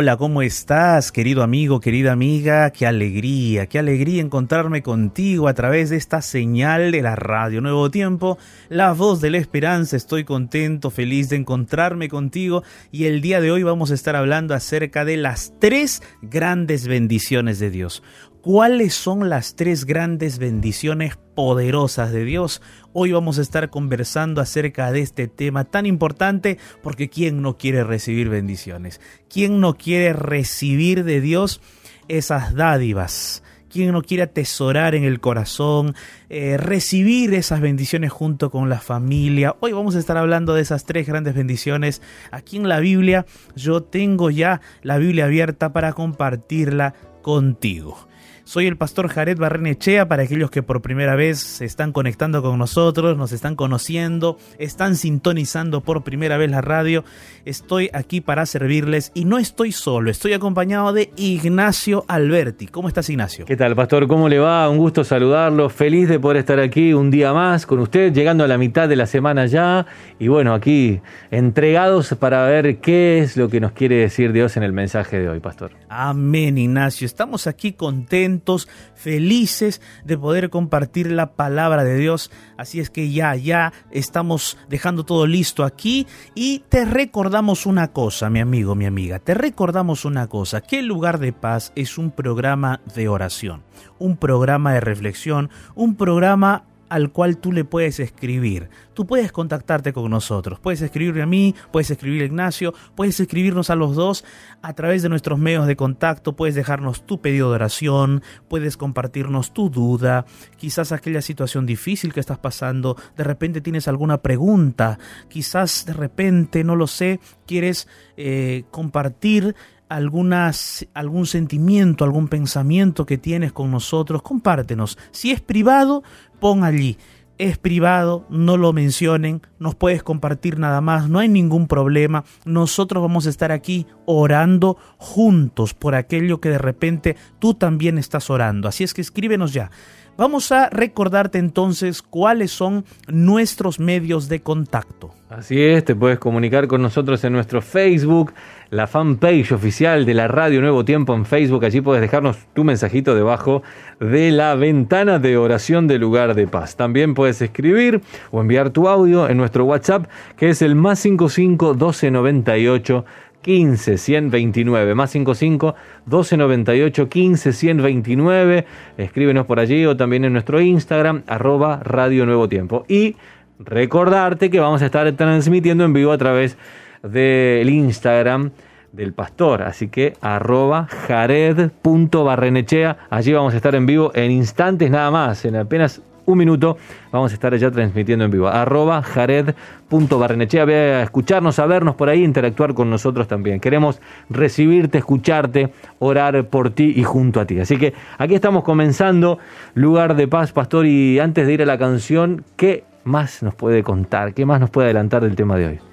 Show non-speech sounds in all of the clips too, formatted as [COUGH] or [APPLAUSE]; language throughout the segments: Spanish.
Hola, ¿cómo estás, querido amigo, querida amiga? Qué alegría, qué alegría encontrarme contigo a través de esta señal de la radio Nuevo Tiempo, la voz de la esperanza. Estoy contento, feliz de encontrarme contigo y el día de hoy vamos a estar hablando acerca de las tres grandes bendiciones de Dios. ¿Cuáles son las tres grandes bendiciones poderosas de Dios? Hoy vamos a estar conversando acerca de este tema tan importante porque ¿quién no quiere recibir bendiciones? ¿Quién no quiere recibir de Dios esas dádivas? ¿Quién no quiere atesorar en el corazón, eh, recibir esas bendiciones junto con la familia? Hoy vamos a estar hablando de esas tres grandes bendiciones. Aquí en la Biblia yo tengo ya la Biblia abierta para compartirla contigo. Soy el pastor Jared Barrenechea para aquellos que por primera vez se están conectando con nosotros, nos están conociendo, están sintonizando por primera vez la radio. Estoy aquí para servirles y no estoy solo, estoy acompañado de Ignacio Alberti. ¿Cómo estás Ignacio? ¿Qué tal pastor? ¿Cómo le va? Un gusto saludarlo, feliz de poder estar aquí un día más con usted, llegando a la mitad de la semana ya y bueno, aquí entregados para ver qué es lo que nos quiere decir Dios en el mensaje de hoy, pastor. Amén Ignacio, estamos aquí contentos felices de poder compartir la palabra de Dios. Así es que ya, ya estamos dejando todo listo aquí. Y te recordamos una cosa, mi amigo, mi amiga, te recordamos una cosa, que el lugar de paz es un programa de oración, un programa de reflexión, un programa al cual tú le puedes escribir. Tú puedes contactarte con nosotros. Puedes escribirme a mí, puedes escribir a Ignacio, puedes escribirnos a los dos a través de nuestros medios de contacto. Puedes dejarnos tu pedido de oración, puedes compartirnos tu duda, quizás aquella situación difícil que estás pasando. De repente tienes alguna pregunta, quizás de repente, no lo sé, quieres eh, compartir algunas, algún sentimiento, algún pensamiento que tienes con nosotros, compártenos. Si es privado, pon allí. Es privado, no lo mencionen, nos puedes compartir nada más, no hay ningún problema. Nosotros vamos a estar aquí orando juntos por aquello que de repente tú también estás orando. Así es que escríbenos ya. Vamos a recordarte entonces cuáles son nuestros medios de contacto. Así es, te puedes comunicar con nosotros en nuestro Facebook, la fanpage oficial de la Radio Nuevo Tiempo en Facebook. Allí puedes dejarnos tu mensajito debajo de la ventana de oración del lugar de paz. También puedes escribir o enviar tu audio en nuestro WhatsApp, que es el más 55 1298 15 129 más 55 1298 15 129 escríbenos por allí o también en nuestro Instagram arroba Radio Nuevo Tiempo y recordarte que vamos a estar transmitiendo en vivo a través del Instagram del pastor. Así que arroba jared.barrenechea. Allí vamos a estar en vivo en instantes nada más, en apenas un minuto vamos a estar allá transmitiendo en vivo. Arroba jared.barrenechea. Ve a escucharnos, a vernos por ahí, interactuar con nosotros también. Queremos recibirte, escucharte, orar por ti y junto a ti. Así que aquí estamos comenzando Lugar de Paz, Pastor. Y antes de ir a la canción, ¿qué más nos puede contar? ¿Qué más nos puede adelantar del tema de hoy?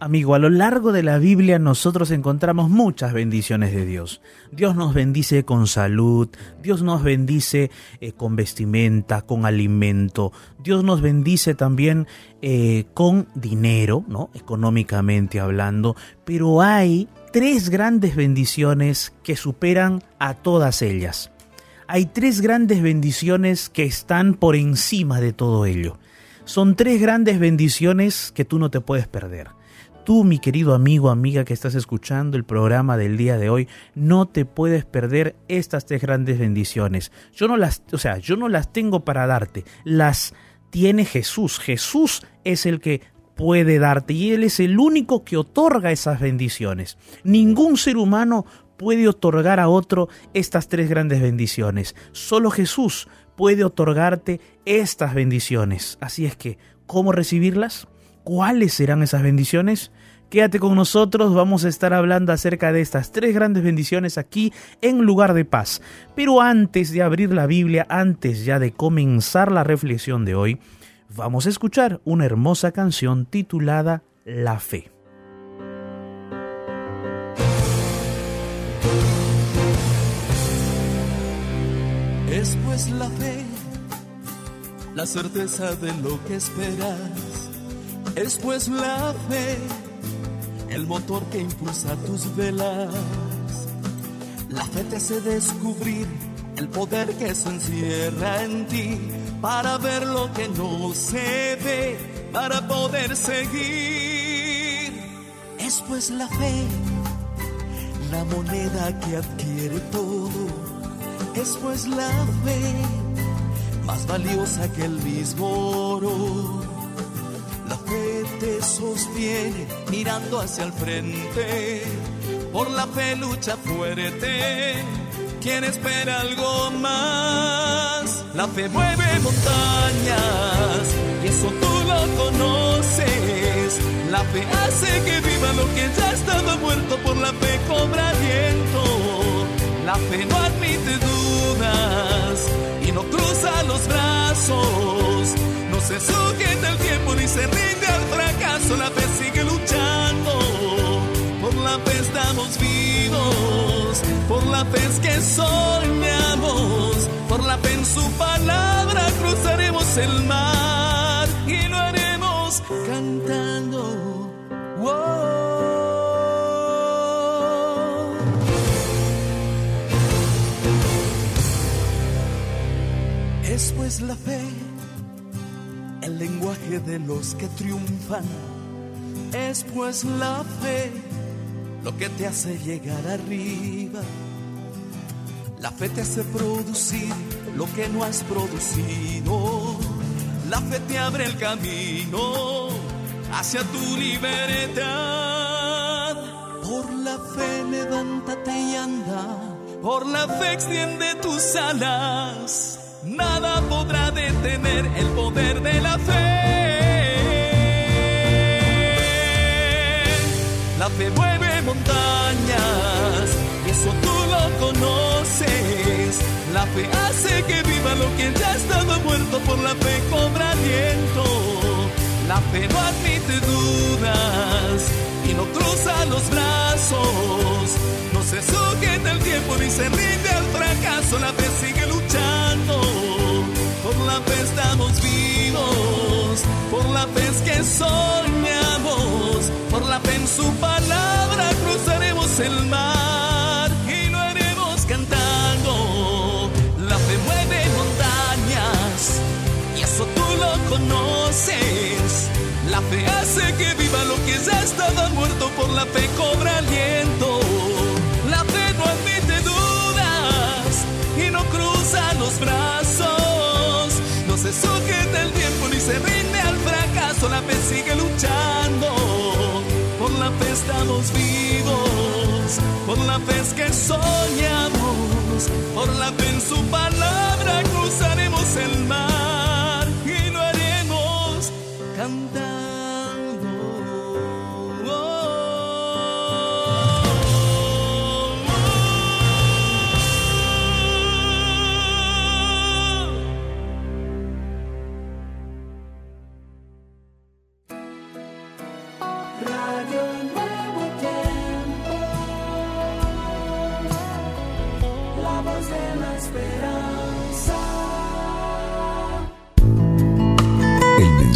Amigo, a lo largo de la Biblia nosotros encontramos muchas bendiciones de Dios. Dios nos bendice con salud, Dios nos bendice eh, con vestimenta, con alimento, Dios nos bendice también eh, con dinero, ¿no? Económicamente hablando, pero hay tres grandes bendiciones que superan a todas ellas. Hay tres grandes bendiciones que están por encima de todo ello. Son tres grandes bendiciones que tú no te puedes perder Tú, mi querido amigo, amiga que estás escuchando el programa del día de hoy, no te puedes perder estas tres grandes bendiciones. Yo no las, o sea, yo no las tengo para darte, las tiene Jesús. Jesús es el que puede darte y Él es el único que otorga esas bendiciones. Ningún ser humano puede otorgar a otro estas tres grandes bendiciones. Solo Jesús puede otorgarte estas bendiciones. Así es que, ¿cómo recibirlas? ¿Cuáles serán esas bendiciones? Quédate con nosotros, vamos a estar hablando acerca de estas tres grandes bendiciones aquí en lugar de paz. Pero antes de abrir la Biblia, antes ya de comenzar la reflexión de hoy, vamos a escuchar una hermosa canción titulada La Fe. Es pues la fe, la certeza de lo que esperas es pues la fe el motor que impulsa tus velas. La fe te hace descubrir el poder que se encierra en ti para ver lo que no se ve, para poder seguir. Es pues la fe, la moneda que adquiere todo. Es pues la fe, más valiosa que el mismo oro fe te sostiene mirando hacia el frente. Por la fe lucha fuerte. Quien espera algo más? La fe mueve montañas y eso tú lo conoces. La fe hace que viva lo que ya estaba muerto. Por la fe cobra aliento. La fe no admite dudas y no cruza los brazos se sujeta el tiempo ni se rinde al fracaso, la fe sigue luchando. Por la fe estamos vivos, por la fe es que soñamos, por la fe en su palabra cruzaremos el mar y lo haremos cantando. Es pues la fe lenguaje de los que triunfan es pues la fe lo que te hace llegar arriba. La fe te hace producir lo que no has producido. La fe te abre el camino hacia tu libertad. Por la fe levántate y anda. Por la fe extiende tus alas nada podrá detener el poder de la fe. La fe mueve montañas, eso tú lo conoces. La fe hace que viva lo que ya estaba muerto, por la fe cobra aliento. La fe no admite dudas y no cruza los brazos. No se sujeta el tiempo ni se rinde al fracaso. La fe sigue la fe estamos vivos. Por la fe es que soñamos. Por la fe en su palabra cruzaremos el mar y lo haremos cantando. La fe mueve montañas y eso tú lo conoces. La fe hace que viva lo que ya estaba muerto, por la fe cobra aliento. La fe no admite dudas y no cruza los brazos. Se sujeta el tiempo ni se rinde al fracaso, la fe sigue luchando. Por la fe estamos vivos, por la fe que soñamos, por la fe en su palabra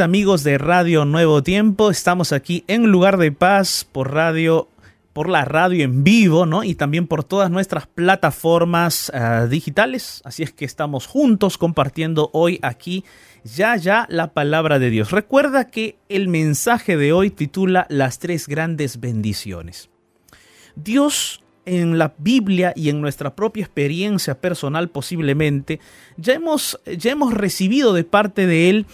Amigos de Radio Nuevo Tiempo, estamos aquí en Lugar de Paz por radio por la radio en vivo, ¿no? Y también por todas nuestras plataformas uh, digitales. Así es que estamos juntos compartiendo hoy aquí ya ya la palabra de Dios. Recuerda que el mensaje de hoy titula Las tres grandes bendiciones. Dios en la Biblia y en nuestra propia experiencia personal posiblemente, ya hemos, ya hemos recibido de parte de Él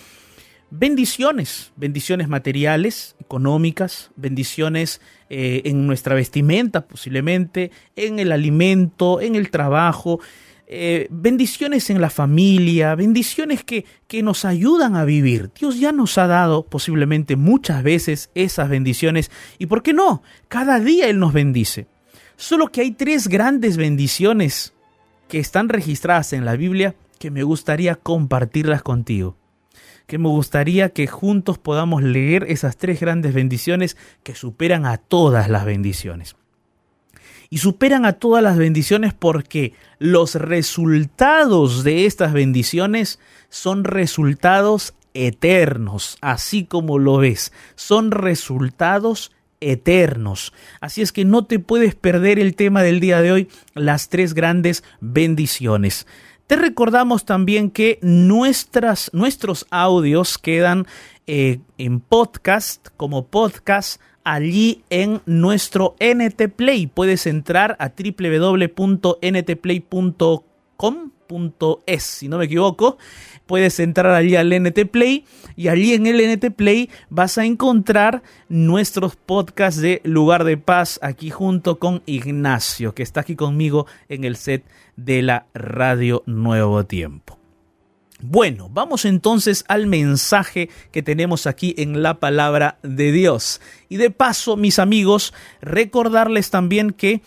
bendiciones, bendiciones materiales, económicas, bendiciones eh, en nuestra vestimenta posiblemente, en el alimento, en el trabajo, eh, bendiciones en la familia, bendiciones que, que nos ayudan a vivir. Dios ya nos ha dado posiblemente muchas veces esas bendiciones y ¿por qué no? Cada día Él nos bendice. Solo que hay tres grandes bendiciones que están registradas en la Biblia que me gustaría compartirlas contigo que me gustaría que juntos podamos leer esas tres grandes bendiciones que superan a todas las bendiciones. Y superan a todas las bendiciones porque los resultados de estas bendiciones son resultados eternos, así como lo ves, son resultados eternos. Así es que no te puedes perder el tema del día de hoy, las tres grandes bendiciones. Te recordamos también que nuestras, nuestros audios quedan eh, en podcast, como podcast, allí en nuestro NT Play. Puedes entrar a www.ntplay.com.es, si no me equivoco. Puedes entrar allí al NT Play y allí en el NT Play vas a encontrar nuestros podcasts de Lugar de Paz aquí junto con Ignacio, que está aquí conmigo en el set de la Radio Nuevo Tiempo. Bueno, vamos entonces al mensaje que tenemos aquí en la palabra de Dios. Y de paso, mis amigos, recordarles también que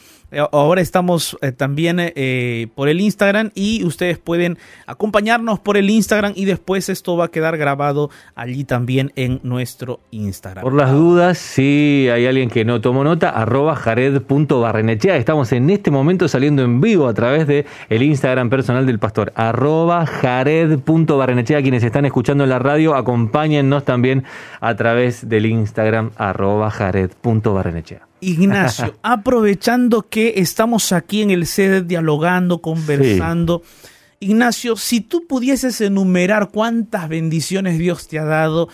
ahora estamos eh, también eh, por el Instagram y ustedes pueden acompañarnos por el Instagram y después esto va a quedar grabado allí también en nuestro Instagram. Por las dudas, si hay alguien que no tomó nota, arroba jared.barrenechea. Estamos en este momento saliendo en vivo a través de Instagram personal del pastor, arroba jared.barrenechea. Quienes están escuchando en la radio, acompáñennos también a través del Instagram, arroba jared.barrenechea. Ignacio, [LAUGHS] aprovechando que estamos aquí en el sede dialogando, conversando. Ignacio, si tú pudieses enumerar cuántas bendiciones Dios te ha dado,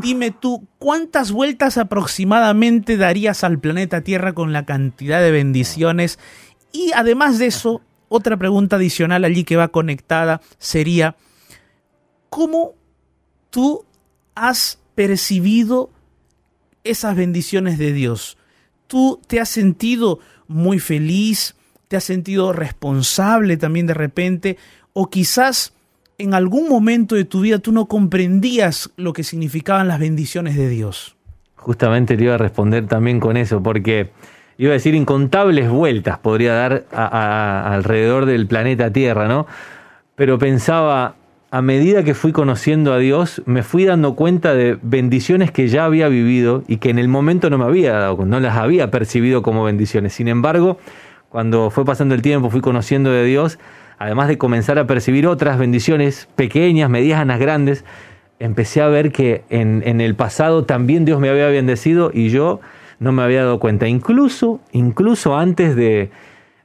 dime tú, ¿cuántas vueltas aproximadamente darías al planeta Tierra con la cantidad de bendiciones? Y además de eso, otra pregunta adicional allí que va conectada sería, ¿cómo tú has percibido esas bendiciones de Dios? Tú te has sentido muy feliz, te has sentido responsable también de repente, o quizás en algún momento de tu vida tú no comprendías lo que significaban las bendiciones de Dios. Justamente te iba a responder también con eso, porque iba a decir incontables vueltas podría dar alrededor del planeta Tierra, ¿no? Pero pensaba, a medida que fui conociendo a Dios, me fui dando cuenta de bendiciones que ya había vivido y que en el momento no me había dado, no las había percibido como bendiciones. Sin embargo, cuando fue pasando el tiempo, fui conociendo de Dios, además de comenzar a percibir otras bendiciones pequeñas, medianas, grandes, empecé a ver que en, en el pasado también Dios me había bendecido y yo no me había dado cuenta. Incluso, incluso antes de,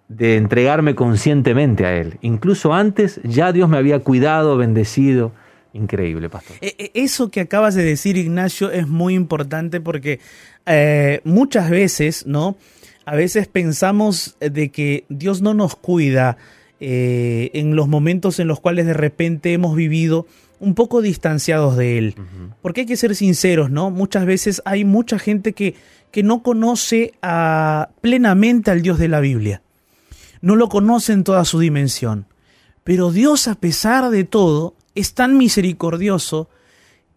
de entregarme conscientemente a Él. Incluso antes ya Dios me había cuidado, bendecido. Increíble, pastor. E, e, eso que acabas de decir, Ignacio, es muy importante porque eh, muchas veces, ¿no? A veces pensamos de que Dios no nos cuida eh, en los momentos en los cuales de repente hemos vivido un poco distanciados de Él. Porque hay que ser sinceros, ¿no? Muchas veces hay mucha gente que, que no conoce a, plenamente al Dios de la Biblia no lo conoce en toda su dimensión. Pero Dios, a pesar de todo, es tan misericordioso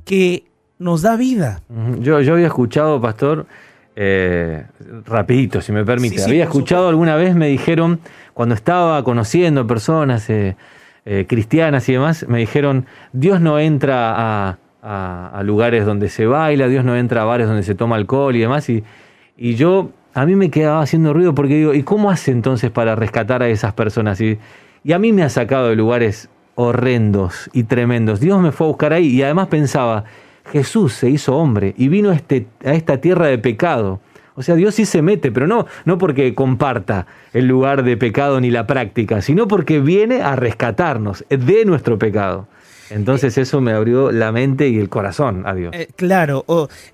que nos da vida. Yo, yo había escuchado, pastor, eh, rapidito, si me permite, había escuchado alguna vez, me dijeron, cuando estaba conociendo personas eh, eh, cristianas y demás, me dijeron, Dios no entra a, lugares donde se baila, Dios no entra a bares donde se toma alcohol y demás, y, y yo a mí me quedaba haciendo ruido porque digo, ¿y cómo hace entonces para rescatar a esas personas? Y, y a mí me ha sacado de lugares horrendos y tremendos. Dios me fue a buscar ahí y además pensaba, Jesús se hizo hombre y vino a, este, a esta tierra de pecado. O sea, Dios sí se mete, pero no, no porque comparta el lugar de pecado ni la práctica, sino porque viene a rescatarnos de nuestro pecado. Entonces eso me abrió la mente y el corazón a Dios. Eh, claro,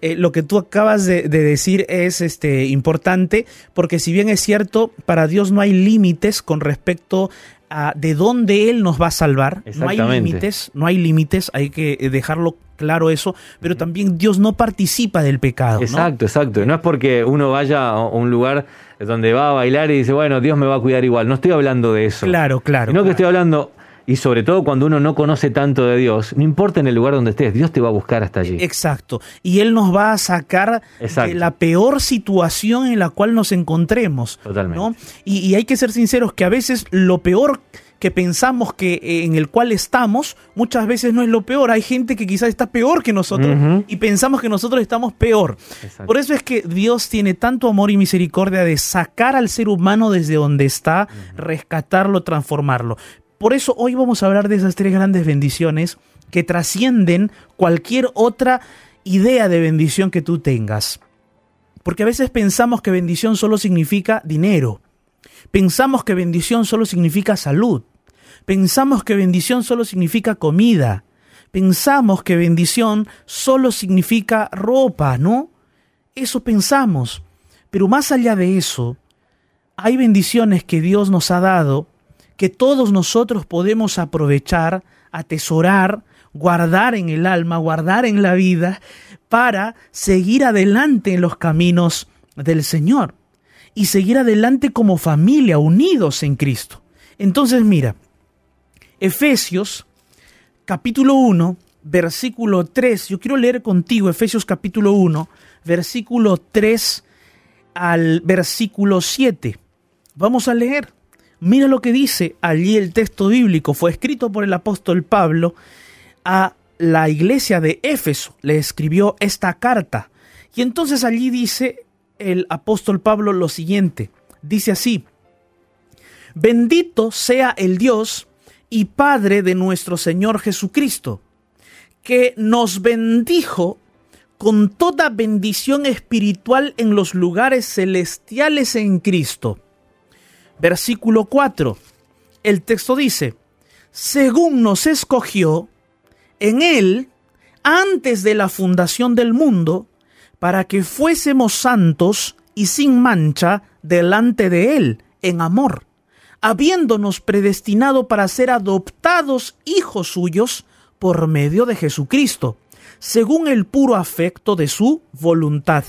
eh, lo que tú acabas de, decir es este, importante porque si bien es cierto, para Dios no hay límites con respecto a de dónde Él nos va a salvar. No hay límites, no hay límites, hay que dejarlo claro eso, pero también Dios no participa del pecado. Exacto, exacto. No es porque uno vaya a un lugar donde va a bailar y dice, bueno, Dios me va a cuidar igual. No estoy hablando de eso. Claro, claro. No que estoy hablando, y sobre todo cuando uno no conoce tanto de Dios, no importa en el lugar donde estés, Dios te va a buscar hasta allí. Exacto. Y Él nos va a sacar de la peor situación en la cual nos encontremos. Totalmente. Y, hay que ser sinceros que a veces lo peor que pensamos que eh, en el cual estamos, muchas veces no es lo peor. Hay gente que quizás está peor que nosotros y pensamos que nosotros estamos peor. Por eso es que Dios tiene tanto amor y misericordia de sacar al ser humano desde donde está, rescatarlo, transformarlo. Por eso hoy vamos a hablar de esas tres grandes bendiciones que trascienden cualquier otra idea de bendición que tú tengas. Porque a veces pensamos que bendición solo significa dinero. Pensamos que bendición solo significa salud. Pensamos que bendición solo significa comida. Pensamos que bendición solo significa ropa, ¿no? Eso pensamos. Pero más allá de eso, hay bendiciones que Dios nos ha dado que todos nosotros podemos aprovechar, atesorar, guardar en el alma, guardar en la vida, para seguir adelante en los caminos del Señor y seguir adelante como familia, unidos en Cristo. Entonces mira, Efesios capítulo 1, versículo 3, yo quiero leer contigo Efesios capítulo 1, versículo 3 al versículo 7. Vamos a leer. Mira lo que dice allí el texto bíblico. Fue escrito por el apóstol Pablo a la iglesia de Éfeso. Le escribió esta carta. Y entonces allí dice el apóstol Pablo lo siguiente. Dice así. Bendito sea el Dios y Padre de nuestro Señor Jesucristo, que nos bendijo con toda bendición espiritual en los lugares celestiales en Cristo versículo 4. El texto dice, según nos escogió en Él antes de la fundación del mundo, para que fuésemos santos y sin mancha delante de Él en amor, habiéndonos predestinado para ser adoptados hijos suyos por medio de Jesucristo, según el puro afecto de su voluntad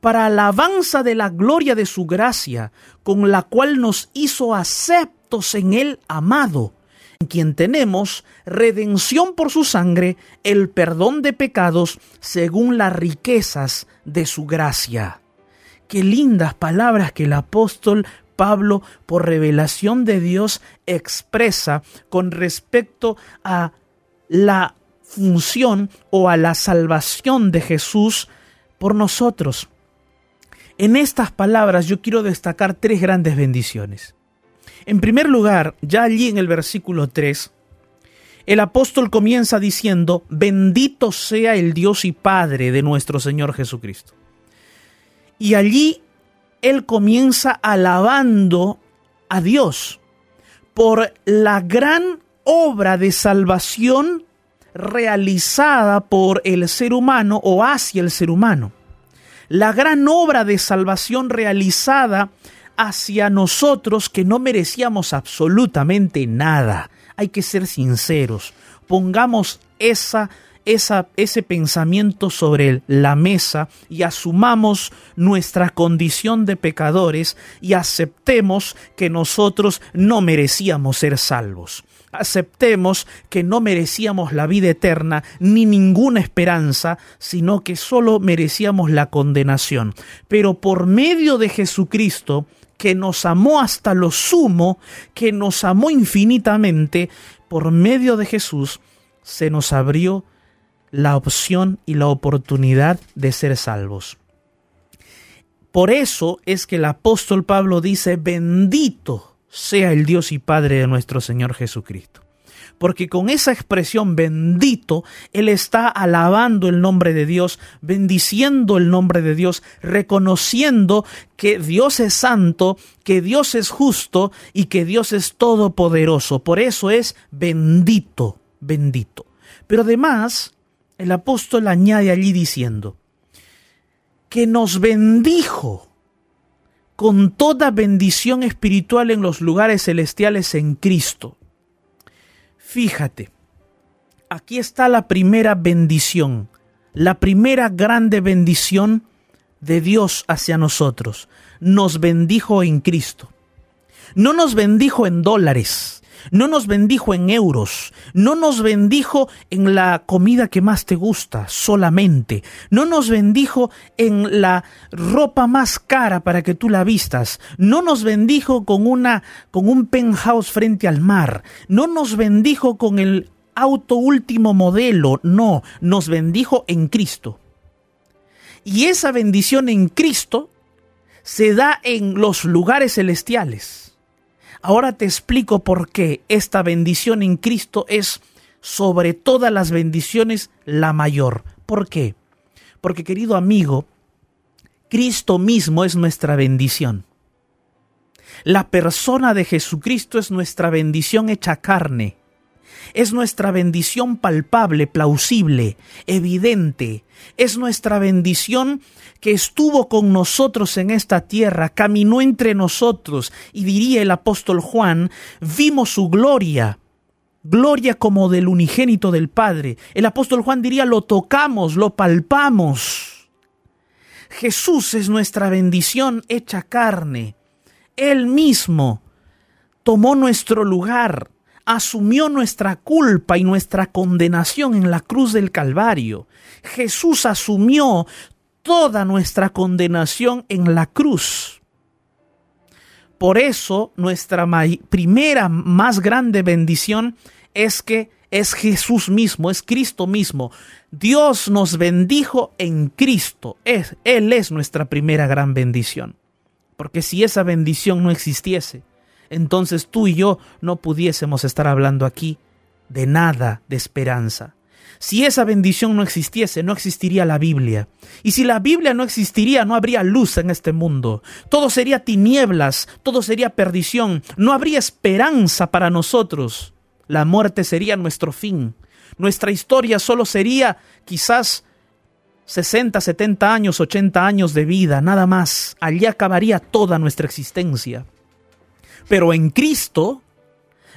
para alabanza de la gloria de su gracia, con la cual nos hizo aceptos en el amado, en quien tenemos redención por su sangre, el perdón de pecados, según las riquezas de su gracia. Qué lindas palabras que el apóstol Pablo, por revelación de Dios, expresa con respecto a la función o a la salvación de Jesús por nosotros. En estas palabras yo quiero destacar tres grandes bendiciones. En primer lugar, ya allí en el versículo 3, el apóstol comienza diciendo, bendito sea el Dios y Padre de nuestro Señor Jesucristo. Y allí él comienza alabando a Dios por la gran obra de salvación realizada por el ser humano o hacia el ser humano la gran obra de salvación realizada hacia nosotros que no merecíamos absolutamente nada. Hay que ser sinceros. Pongamos esa, esa, ese pensamiento sobre la mesa y asumamos nuestra condición de pecadores y aceptemos que nosotros no merecíamos ser salvos aceptemos que no merecíamos la vida eterna ni ninguna esperanza, sino que solo merecíamos la condenación. Pero por medio de Jesucristo, que nos amó hasta lo sumo, que nos amó infinitamente, por medio de Jesús se nos abrió la opción y la oportunidad de ser salvos. Por eso es que el apóstol Pablo dice, bendito sea el Dios y Padre de nuestro Señor Jesucristo. porque con esa expresión bendito, Él está alabando el nombre de Dios, bendiciendo el nombre de Dios, reconociendo que Dios es santo, que Dios es justo y que Dios es todopoderoso. Por eso es bendito, bendito. Pero además, el apóstol añade allí diciendo, que nos bendijo con toda bendición espiritual en los lugares celestiales en Cristo. Fíjate, aquí está la primera bendición, la primera grande bendición de Dios hacia nosotros. Nos bendijo en Cristo. No nos bendijo en dólares, no nos bendijo en euros, no nos bendijo en la comida que más te gusta solamente, no nos bendijo en la ropa más cara para que tú la vistas, no nos bendijo con una con un penthouse frente al mar, no nos bendijo con el auto último modelo, no, nos bendijo en Cristo. Y esa bendición en Cristo se da en los lugares celestiales. Ahora te explico por qué esta bendición en Cristo es sobre todas las bendiciones la mayor. ¿Por qué? Porque querido amigo, Cristo mismo es nuestra bendición. La persona de Jesucristo es nuestra bendición hecha carne. Es nuestra bendición palpable, plausible, evidente. Es nuestra bendición que estuvo con nosotros en esta tierra, caminó entre nosotros, y diría el apóstol Juan, vimos su gloria, gloria como del unigénito del Padre. El apóstol Juan diría, lo tocamos, lo palpamos. Jesús es nuestra bendición hecha carne. Él mismo tomó nuestro lugar, asumió nuestra culpa y nuestra condenación en la cruz del Calvario. Jesús asumió toda nuestra condenación en la cruz. Por eso nuestra primera más grande bendición es que es Jesús mismo, es Cristo mismo. Dios nos bendijo en Cristo. Es, Él es nuestra primera gran bendición. Porque si esa bendición no existiese, entonces tú y yo no pudiésemos estar hablando aquí de nada de esperanza. Si esa bendición no existiese, no existiría la Biblia. Y si la Biblia no existiría, no habría luz en este mundo. Todo sería tinieblas, todo sería perdición, no habría esperanza para nosotros. La muerte sería nuestro fin. Nuestra historia solo sería quizás 60, 70 años, 80 años de vida, nada más. Allí acabaría toda nuestra existencia. Pero en Cristo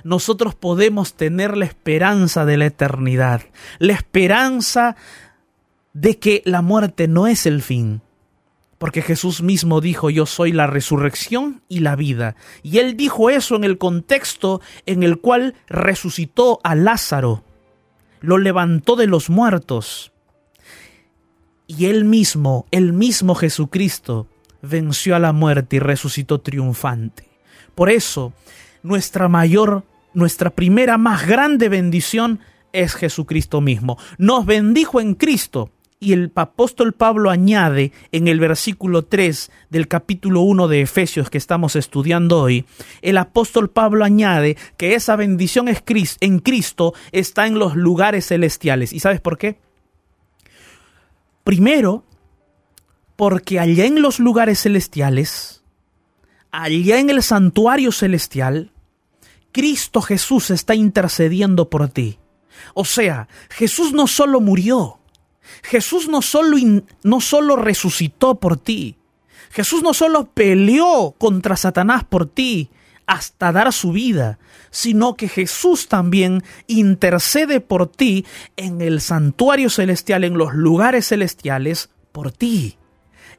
nosotros podemos tener la esperanza de la eternidad, la esperanza de que la muerte no es el fin. Porque Jesús mismo dijo, yo soy la resurrección y la vida. Y él dijo eso en el contexto en el cual resucitó a Lázaro, lo levantó de los muertos. Y él mismo, el mismo Jesucristo, venció a la muerte y resucitó triunfante. Por eso, nuestra mayor nuestra primera más grande bendición es Jesucristo mismo. Nos bendijo en Cristo. Y el apóstol Pablo añade en el versículo 3 del capítulo 1 de Efesios que estamos estudiando hoy, el apóstol Pablo añade que esa bendición en Cristo está en los lugares celestiales. ¿Y sabes por qué? Primero, porque allá en los lugares celestiales, allá en el santuario celestial, Cristo Jesús está intercediendo por ti. O sea, Jesús no solo murió, Jesús no solo, no solo resucitó por ti, Jesús no solo peleó contra Satanás por ti hasta dar su vida, sino que Jesús también intercede por ti en el santuario celestial, en los lugares celestiales, por ti.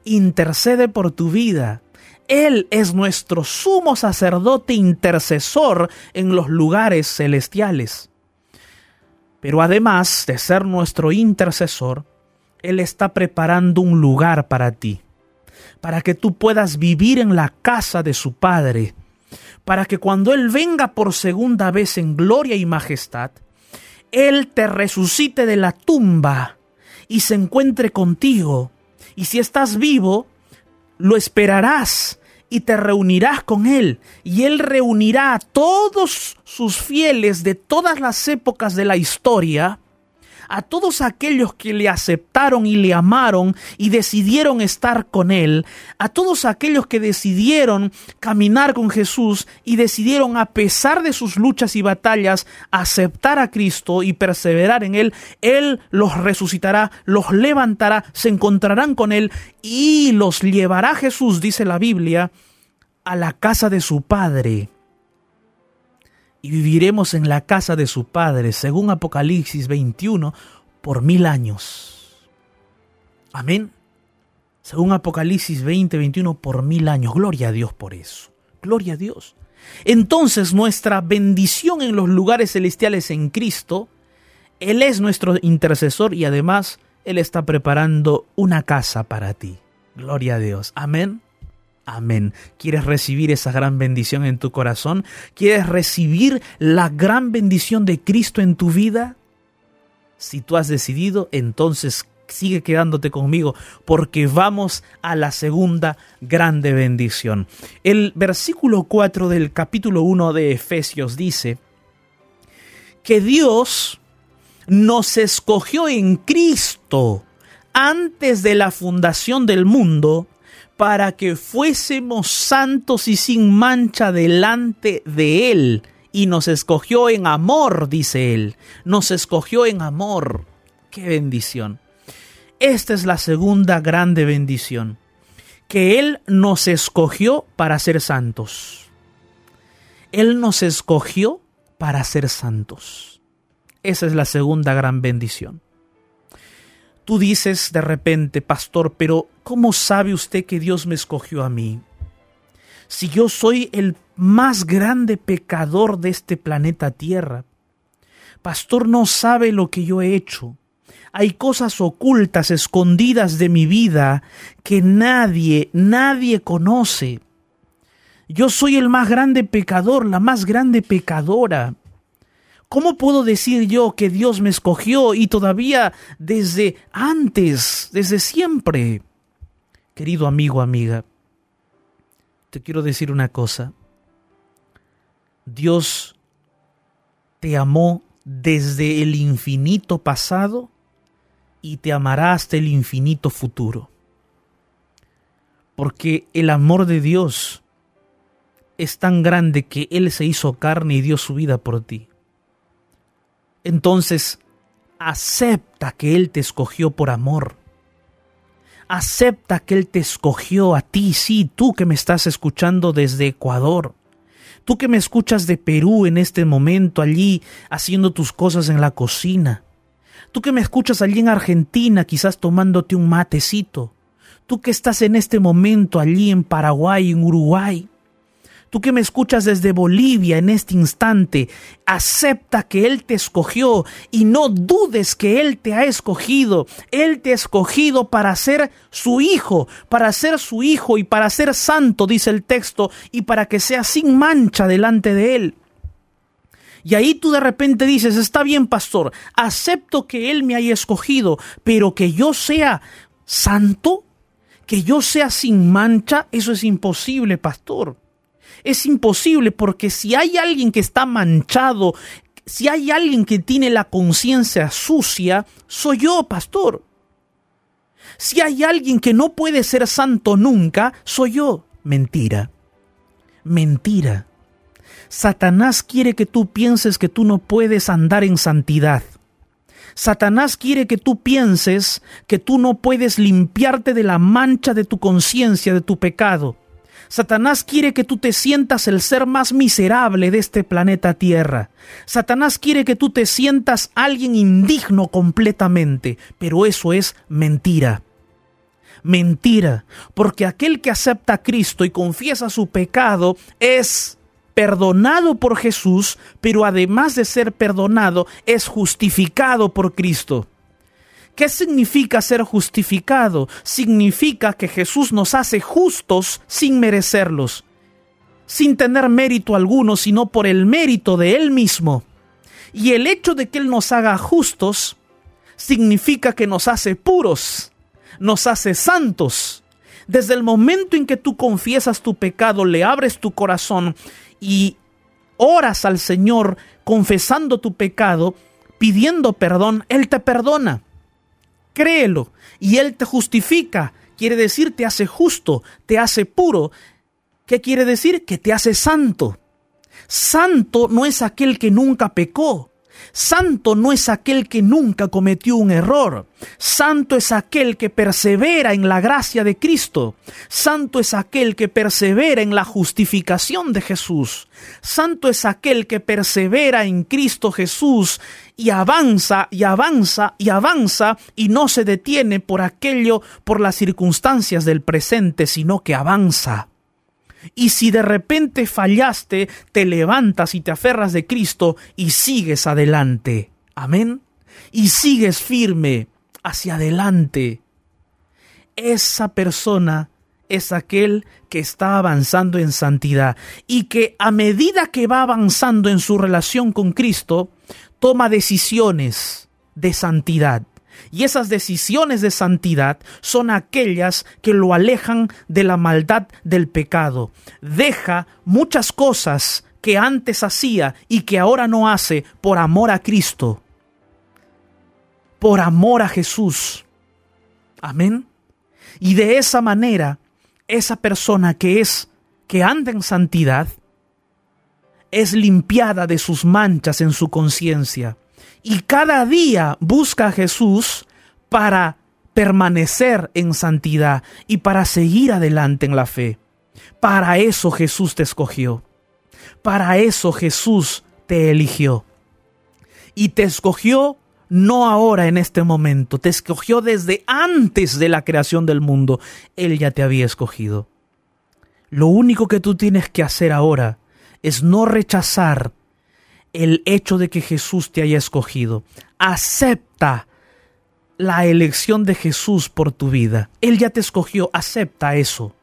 Intercede por tu vida. Él es nuestro sumo sacerdote intercesor en los lugares celestiales. Pero además de ser nuestro intercesor, Él está preparando un lugar para ti, para que tú puedas vivir en la casa de su Padre, para que cuando Él venga por segunda vez en gloria y majestad, Él te resucite de la tumba y se encuentre contigo. Y si estás vivo, lo esperarás y te reunirás con Él, y Él reunirá a todos sus fieles de todas las épocas de la historia, a todos aquellos que le aceptaron y le amaron y decidieron estar con Él, a todos aquellos que decidieron caminar con Jesús y decidieron, a pesar de sus luchas y batallas, aceptar a Cristo y perseverar en Él, Él los resucitará, los levantará, se encontrarán con Él y los llevará Jesús, dice la Biblia, a la casa de su Padre. Y viviremos en la casa de su Padre, según Apocalipsis 21, por mil años. Amén. Según Apocalipsis 20, 21, por mil años. Gloria a Dios por eso. Gloria a Dios. Entonces nuestra bendición en los lugares celestiales en Cristo, Él es nuestro intercesor y además Él está preparando una casa para ti. Gloria a Dios. Amén. Amén. ¿Quieres recibir esa gran bendición en tu corazón? ¿Quieres recibir la gran bendición de Cristo en tu vida? Si tú has decidido, entonces sigue quedándote conmigo porque vamos a la segunda grande bendición. El versículo 4 del capítulo 1 de Efesios dice que Dios nos escogió en Cristo antes de la fundación del mundo para que fuésemos santos y sin mancha delante de Él. Y nos escogió en amor, dice Él. Nos escogió en amor. ¡Qué bendición! Esta es la segunda grande bendición. Que Él nos escogió para ser santos. Él nos escogió para ser santos. Esa es la segunda gran bendición. Tú dices de repente, pastor, pero ¿cómo sabe usted que Dios me escogió a mí? Si yo soy el más grande pecador de este planeta Tierra. Pastor no sabe lo que yo he hecho. Hay cosas ocultas, escondidas de mi vida que nadie, nadie conoce. Yo soy el más grande pecador, la más grande pecadora. ¿Cómo puedo decir yo que Dios me escogió y todavía desde antes, desde siempre? Querido amigo, amiga, te quiero decir una cosa. Dios te amó desde el infinito pasado y te amará hasta el infinito futuro. Porque el amor de Dios es tan grande que Él se hizo carne y dio su vida por ti entonces acepta que Él te escogió por amor. Acepta que Él te escogió a ti, sí, tú que me estás escuchando desde Ecuador. Tú que me escuchas de Perú en este momento, allí haciendo tus cosas en la cocina. Tú que me escuchas allí en Argentina, quizás tomándote un matecito. Tú que estás en este momento allí en Paraguay, en Uruguay. Tú que me escuchas desde Bolivia en este instante, acepta que Él te escogió y no dudes que Él te ha escogido. Él te ha escogido para ser su hijo, para ser su hijo y para ser santo, dice el texto, y para que sea sin mancha delante de Él. Y ahí tú de repente dices, está bien, pastor, acepto que Él me haya escogido, pero que yo sea santo, que yo sea sin mancha, eso es imposible, pastor. Es imposible porque si hay alguien que está manchado, si hay alguien que tiene la conciencia sucia, soy yo, pastor. Si hay alguien que no puede ser santo nunca, soy yo. Mentira. Mentira. Satanás quiere que tú pienses que tú no puedes andar en santidad. Satanás quiere que tú pienses que tú no puedes limpiarte de la mancha de tu conciencia, de tu pecado. Satanás quiere que tú te sientas el ser más miserable de este planeta Tierra. Satanás quiere que tú te sientas alguien indigno completamente, pero eso es mentira. Mentira, porque aquel que acepta a Cristo y confiesa su pecado es perdonado por Jesús, pero además de ser perdonado, es justificado por Cristo. ¿Qué significa ser justificado? Significa que Jesús nos hace justos sin merecerlos, sin tener mérito alguno, sino por el mérito de Él mismo. Y el hecho de que Él nos haga justos significa que nos hace puros, nos hace santos. Desde el momento en que tú confiesas tu pecado, le abres tu corazón y oras al Señor confesando tu pecado, pidiendo perdón, Él te perdona. Créelo y Él te justifica. Quiere decir, te hace justo, te hace puro. ¿Qué quiere decir? Que te hace santo. Santo no es aquel que nunca pecó. Santo no es aquel que nunca cometió un error. Santo es aquel que persevera en la gracia de Cristo. Santo es aquel que persevera en la justificación de Jesús. Santo es aquel que persevera en Cristo Jesús y avanza y avanza y avanza y no se detiene por aquello, por las circunstancias del presente, sino que avanza. Y si de repente fallaste, te levantas y te aferras de Cristo y sigues adelante. Amén. Y sigues firme hacia adelante. Esa persona es aquel que está avanzando en santidad y que a medida que va avanzando en su relación con Cristo, toma decisiones de santidad. Y esas decisiones de santidad son aquellas que lo alejan de la maldad del pecado. Deja muchas cosas que antes hacía y que ahora no hace por amor a Cristo. Por amor a Jesús. Amén. Y de esa manera, esa persona que es, que anda en santidad, es limpiada de sus manchas en su conciencia y cada día busca a Jesús para permanecer en santidad y para seguir adelante en la fe. Para eso Jesús te escogió. Para eso Jesús te eligió. Y te escogió no ahora en este momento, te escogió desde antes de la creación del mundo. Él ya te había escogido. Lo único que tú tienes que hacer ahora es no rechazar el hecho de que Jesús te haya escogido. Acepta la elección de Jesús por tu vida. Él ya te escogió, acepta eso.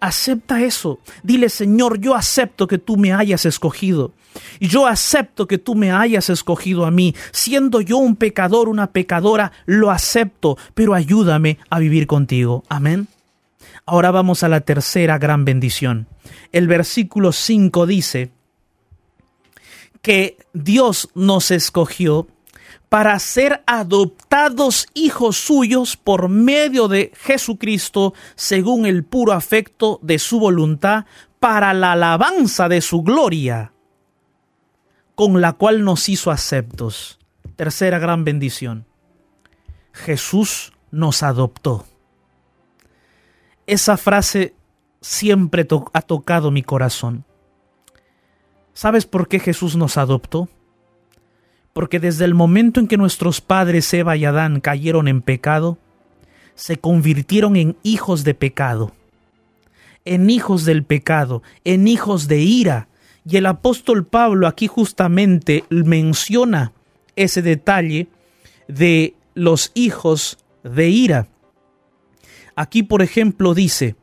Acepta eso. Dile, Señor, yo acepto que tú me hayas escogido. Y yo acepto que tú me hayas escogido a mí. Siendo yo un pecador, una pecadora, lo acepto, pero ayúdame a vivir contigo. Amén. Ahora vamos a la tercera gran bendición. El versículo 5 dice, que Dios nos escogió para ser adoptados hijos suyos por medio de Jesucristo según el puro afecto de su voluntad para la alabanza de su gloria, con la cual nos hizo aceptos. Tercera gran bendición. Jesús nos adoptó. Esa frase siempre ha tocado mi corazón. ¿Sabes por qué Jesús nos adoptó? Porque desde el momento en que nuestros padres Eva y Adán cayeron en pecado, se convirtieron en hijos de pecado, en hijos del pecado, en hijos de ira. Y el apóstol Pablo aquí justamente menciona ese detalle de los hijos de ira. Aquí, por ejemplo, dice,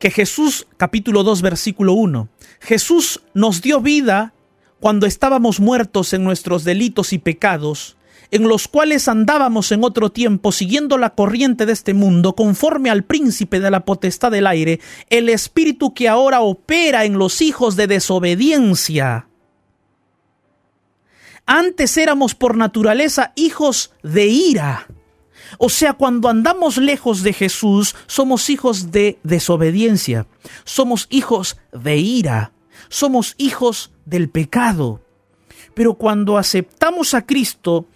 que Jesús, capítulo 2, versículo 1, Jesús nos dio vida cuando estábamos muertos en nuestros delitos y pecados, en los cuales andábamos en otro tiempo siguiendo la corriente de este mundo, conforme al príncipe de la potestad del aire, el espíritu que ahora opera en los hijos de desobediencia. Antes éramos por naturaleza hijos de ira o sea, cuando andamos lejos de Jesús, somos hijos de desobediencia, somos hijos de ira, somos hijos del pecado. Pero cuando aceptamos a Cristo,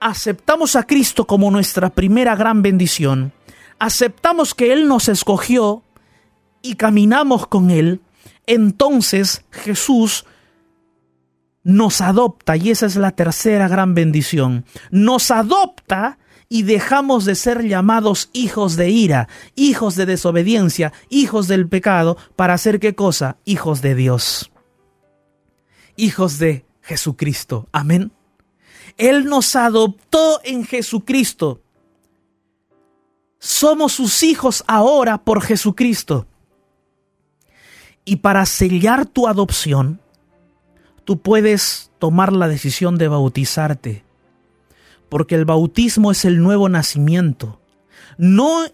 aceptamos a Cristo como nuestra primera gran bendición, aceptamos que Él nos escogió y caminamos con Él, entonces Jesús nos adopta, y esa es la tercera gran bendición, nos adopta y dejamos de ser llamados hijos de ira, hijos de desobediencia, hijos del pecado, para ser qué cosa? Hijos de Dios. Hijos de Jesucristo. Amén. Él nos adoptó en Jesucristo. Somos sus hijos ahora por Jesucristo. Y para sellar tu adopción, tú puedes tomar la decisión de bautizarte porque el bautismo es el nuevo nacimiento. No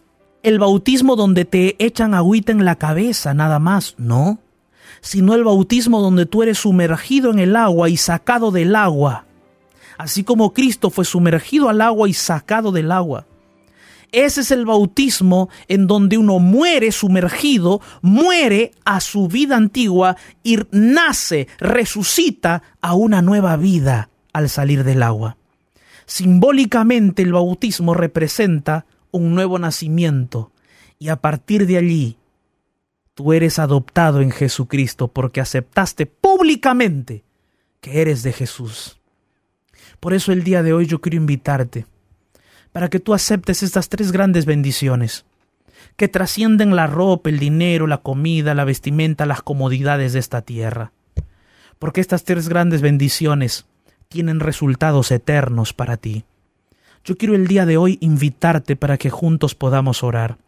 el bautismo donde te echan agüita en la cabeza, nada más, no, sino el bautismo donde tú eres sumergido en el agua y sacado del agua, así como Cristo fue sumergido al agua y sacado del agua. Ese es el bautismo en donde uno muere sumergido, muere a su vida antigua y nace, resucita a una nueva vida al salir del agua. Simbólicamente el bautismo representa un nuevo nacimiento y a partir de allí tú eres adoptado en Jesucristo porque aceptaste públicamente que eres de Jesús. Por eso el día de hoy yo quiero invitarte para que tú aceptes estas tres grandes bendiciones que trascienden la ropa, el dinero, la comida, la vestimenta, las comodidades de esta tierra. Porque estas tres grandes bendiciones tienen resultados eternos para ti. Yo quiero el día de hoy invitarte para que juntos podamos orar,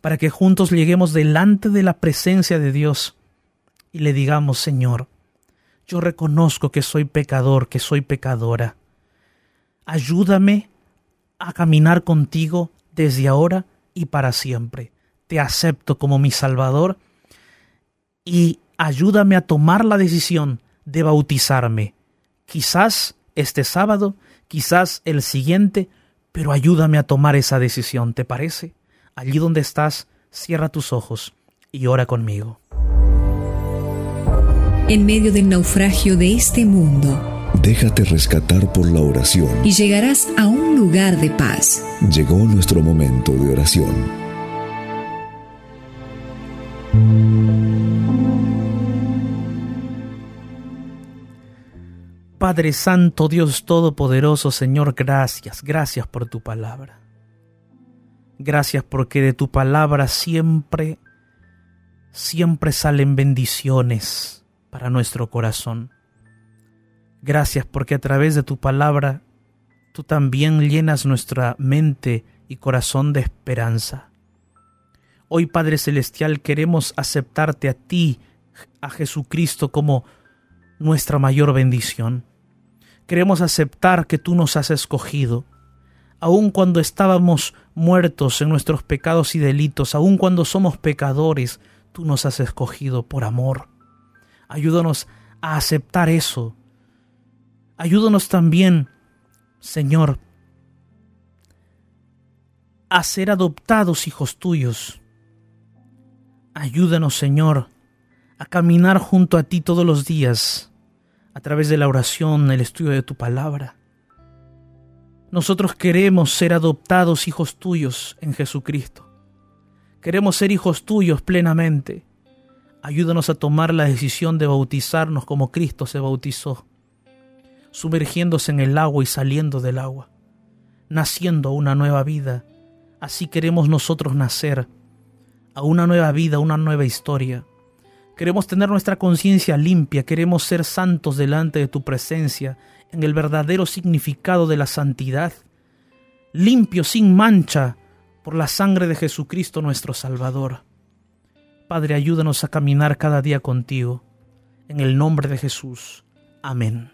para que juntos lleguemos delante de la presencia de Dios y le digamos, Señor, yo reconozco que soy pecador, que soy pecadora. Ayúdame a caminar contigo desde ahora y para siempre. Te acepto como mi Salvador y ayúdame a tomar la decisión de bautizarme. Quizás este sábado, quizás el siguiente, pero ayúdame a tomar esa decisión, ¿te parece? Allí donde estás, cierra tus ojos y ora conmigo. En medio del naufragio de este mundo, Déjate rescatar por la oración. Y llegarás a un lugar de paz. Llegó nuestro momento de oración. Padre Santo, Dios Todopoderoso, Señor, gracias, gracias por tu palabra. Gracias porque de tu palabra siempre, siempre salen bendiciones para nuestro corazón. Gracias porque a través de tu palabra tú también llenas nuestra mente y corazón de esperanza. Hoy Padre Celestial queremos aceptarte a ti, a Jesucristo, como nuestra mayor bendición. Queremos aceptar que tú nos has escogido, aun cuando estábamos muertos en nuestros pecados y delitos, aun cuando somos pecadores, tú nos has escogido por amor. Ayúdanos a aceptar eso Ayúdanos también, Señor, a ser adoptados hijos tuyos. Ayúdanos, Señor, a caminar junto a ti todos los días, a través de la oración, el estudio de tu palabra. Nosotros queremos ser adoptados hijos tuyos en Jesucristo. Queremos ser hijos tuyos plenamente. Ayúdanos a tomar la decisión de bautizarnos como Cristo se bautizó sumergiéndose en el agua y saliendo del agua, naciendo a una nueva vida. Así queremos nosotros nacer a una nueva vida, una nueva historia. Queremos tener nuestra conciencia limpia, queremos ser santos delante de tu presencia, en el verdadero significado de la santidad, limpio sin mancha por la sangre de Jesucristo nuestro Salvador. Padre, ayúdanos a caminar cada día contigo. En el nombre de Jesús. Amén.